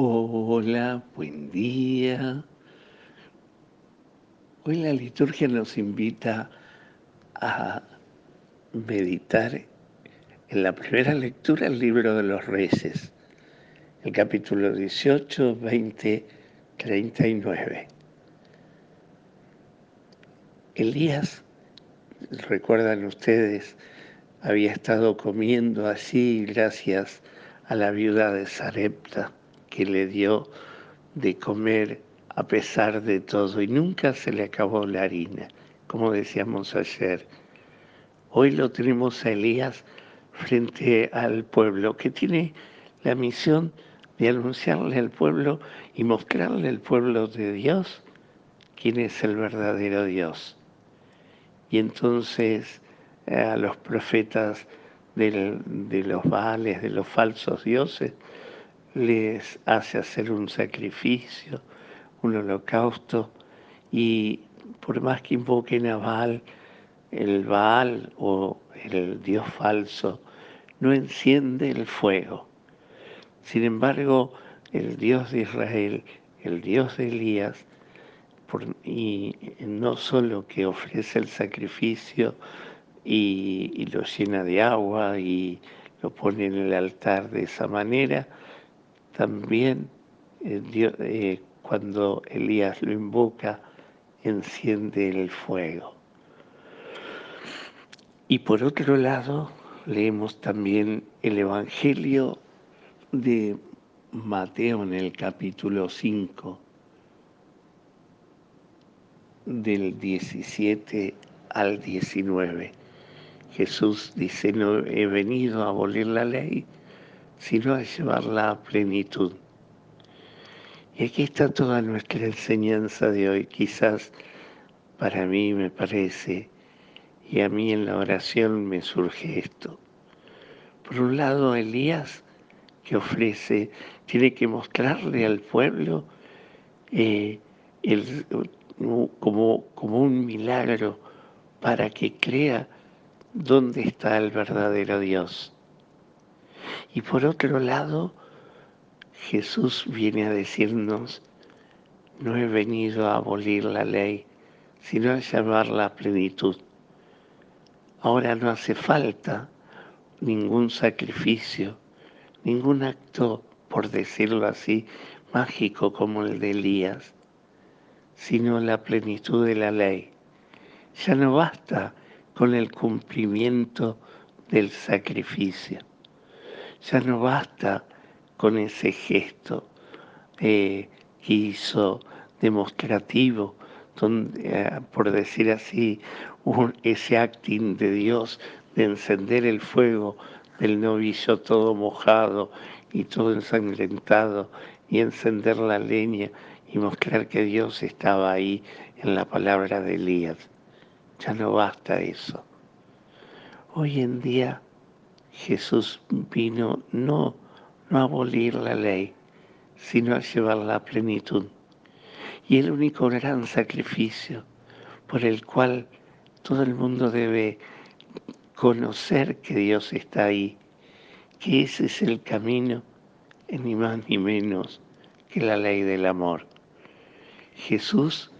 Hola, buen día. Hoy la liturgia nos invita a meditar en la primera lectura el libro de los reyes, el capítulo 18, 20, 39. Elías, recuerdan ustedes, había estado comiendo así gracias a la viuda de Sarepta que le dio de comer a pesar de todo y nunca se le acabó la harina, como decíamos ayer. Hoy lo tenemos a Elías frente al pueblo, que tiene la misión de anunciarle al pueblo y mostrarle al pueblo de Dios quién es el verdadero Dios. Y entonces eh, a los profetas de los vales, de los falsos dioses, les hace hacer un sacrificio, un holocausto, y por más que invoquen a Baal, el Baal o el Dios falso, no enciende el fuego. Sin embargo, el Dios de Israel, el Dios de Elías, y no solo que ofrece el sacrificio y, y, lo llena de agua y lo pone en el altar de esa manera, también eh, eh, cuando Elías lo invoca, enciende el fuego. Y por otro lado, leemos también el Evangelio de Mateo en el capítulo 5, del 17 al 19. Jesús dice, no he venido a abolir la ley, sino a llevarla a plenitud. Y aquí está toda nuestra enseñanza de hoy. Quizás para mí me parece, y a mí en la oración me surge esto. Por un lado, Elías, que ofrece, tiene que mostrarle al pueblo eh, como, como un milagro para que crea dónde está el verdadero Dios. Y por otro lado, Jesús viene a decirnos, no he venido a abolir la ley, sino a llevarla a plenitud. Ahora no hace falta ningún sacrificio, ningún acto, por decirlo así, mágico como el de Elías, sino la plenitud de la ley. Ya no basta con el cumplimiento del sacrificio. Ya no basta con ese gesto eh, que hizo demostrativo, eh, por decir así, ese acting de Dios de encender el fuego del novillo todo mojado y todo ensangrentado y encender la leña y mostrar que Dios estaba ahí en la palabra de Elías. Ya no basta eso. Hoy en día Jesús vino no, no a abolir la ley, sino a llevarla a plenitud. Y el único gran sacrificio por el cual todo el mundo debe conocer que Dios está ahí, que ese es el camino, ni más ni menos que la ley del amor. Jesús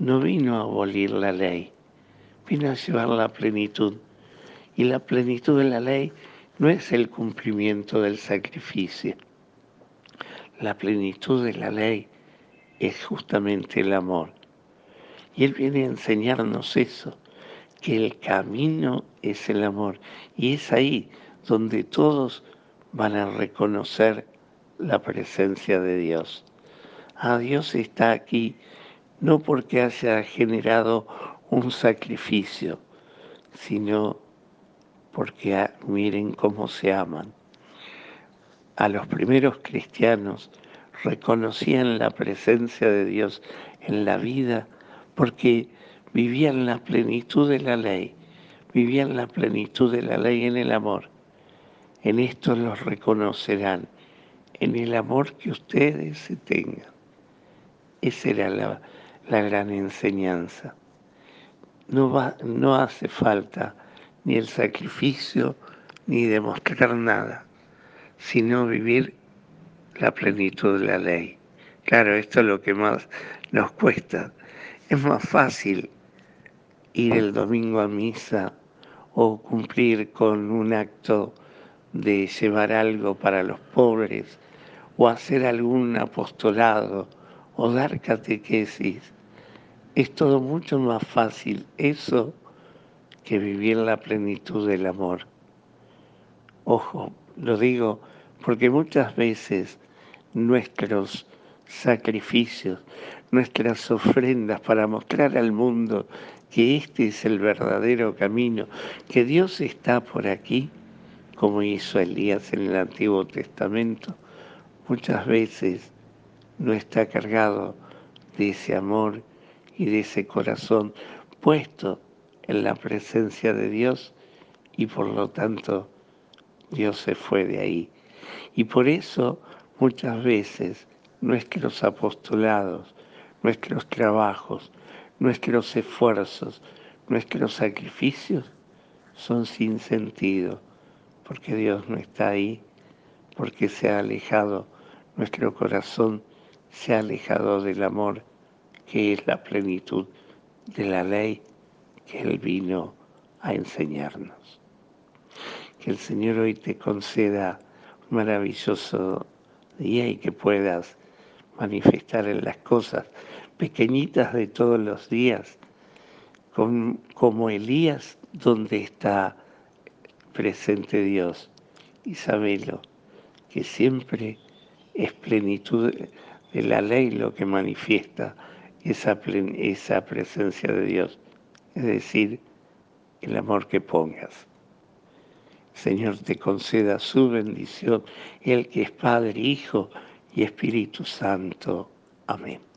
no vino a abolir la ley, vino a llevarla a plenitud. Y la plenitud de la ley no es el cumplimiento del sacrificio. La plenitud de la ley es justamente el amor. Y Él viene a enseñarnos eso, que el camino es el amor. Y es ahí donde todos van a reconocer la presencia de Dios. Ah, Dios está aquí no porque haya generado un sacrificio, sino porque miren cómo se aman. A los primeros cristianos reconocían la presencia de Dios en la vida porque vivían la plenitud de la ley, vivían la plenitud de la ley en el amor. En esto los reconocerán, en el amor que ustedes se tengan. Esa era la, la gran enseñanza. No, va, no hace falta ni el sacrificio, ni demostrar nada, sino vivir la plenitud de la ley. Claro, esto es lo que más nos cuesta. Es más fácil ir el domingo a misa o cumplir con un acto de llevar algo para los pobres o hacer algún apostolado o dar catequesis. Es todo mucho más fácil eso que vivir la plenitud del amor. Ojo, lo digo porque muchas veces nuestros sacrificios, nuestras ofrendas para mostrar al mundo que este es el verdadero camino, que Dios está por aquí, como hizo Elías en el Antiguo Testamento, muchas veces no está cargado de ese amor y de ese corazón puesto en la presencia de Dios y por lo tanto Dios se fue de ahí. Y por eso muchas veces nuestros apostolados, nuestros trabajos, nuestros esfuerzos, nuestros sacrificios son sin sentido, porque Dios no está ahí, porque se ha alejado, nuestro corazón se ha alejado del amor que es la plenitud de la ley que Él vino a enseñarnos. Que el Señor hoy te conceda un maravilloso día y que puedas manifestar en las cosas pequeñitas de todos los días, como Elías, donde está presente Dios. Y sabelo, que siempre es plenitud de la ley lo que manifiesta esa, esa presencia de Dios, es decir, el amor que pongas. Señor te conceda su bendición, el que es Padre, Hijo y Espíritu Santo. Amén.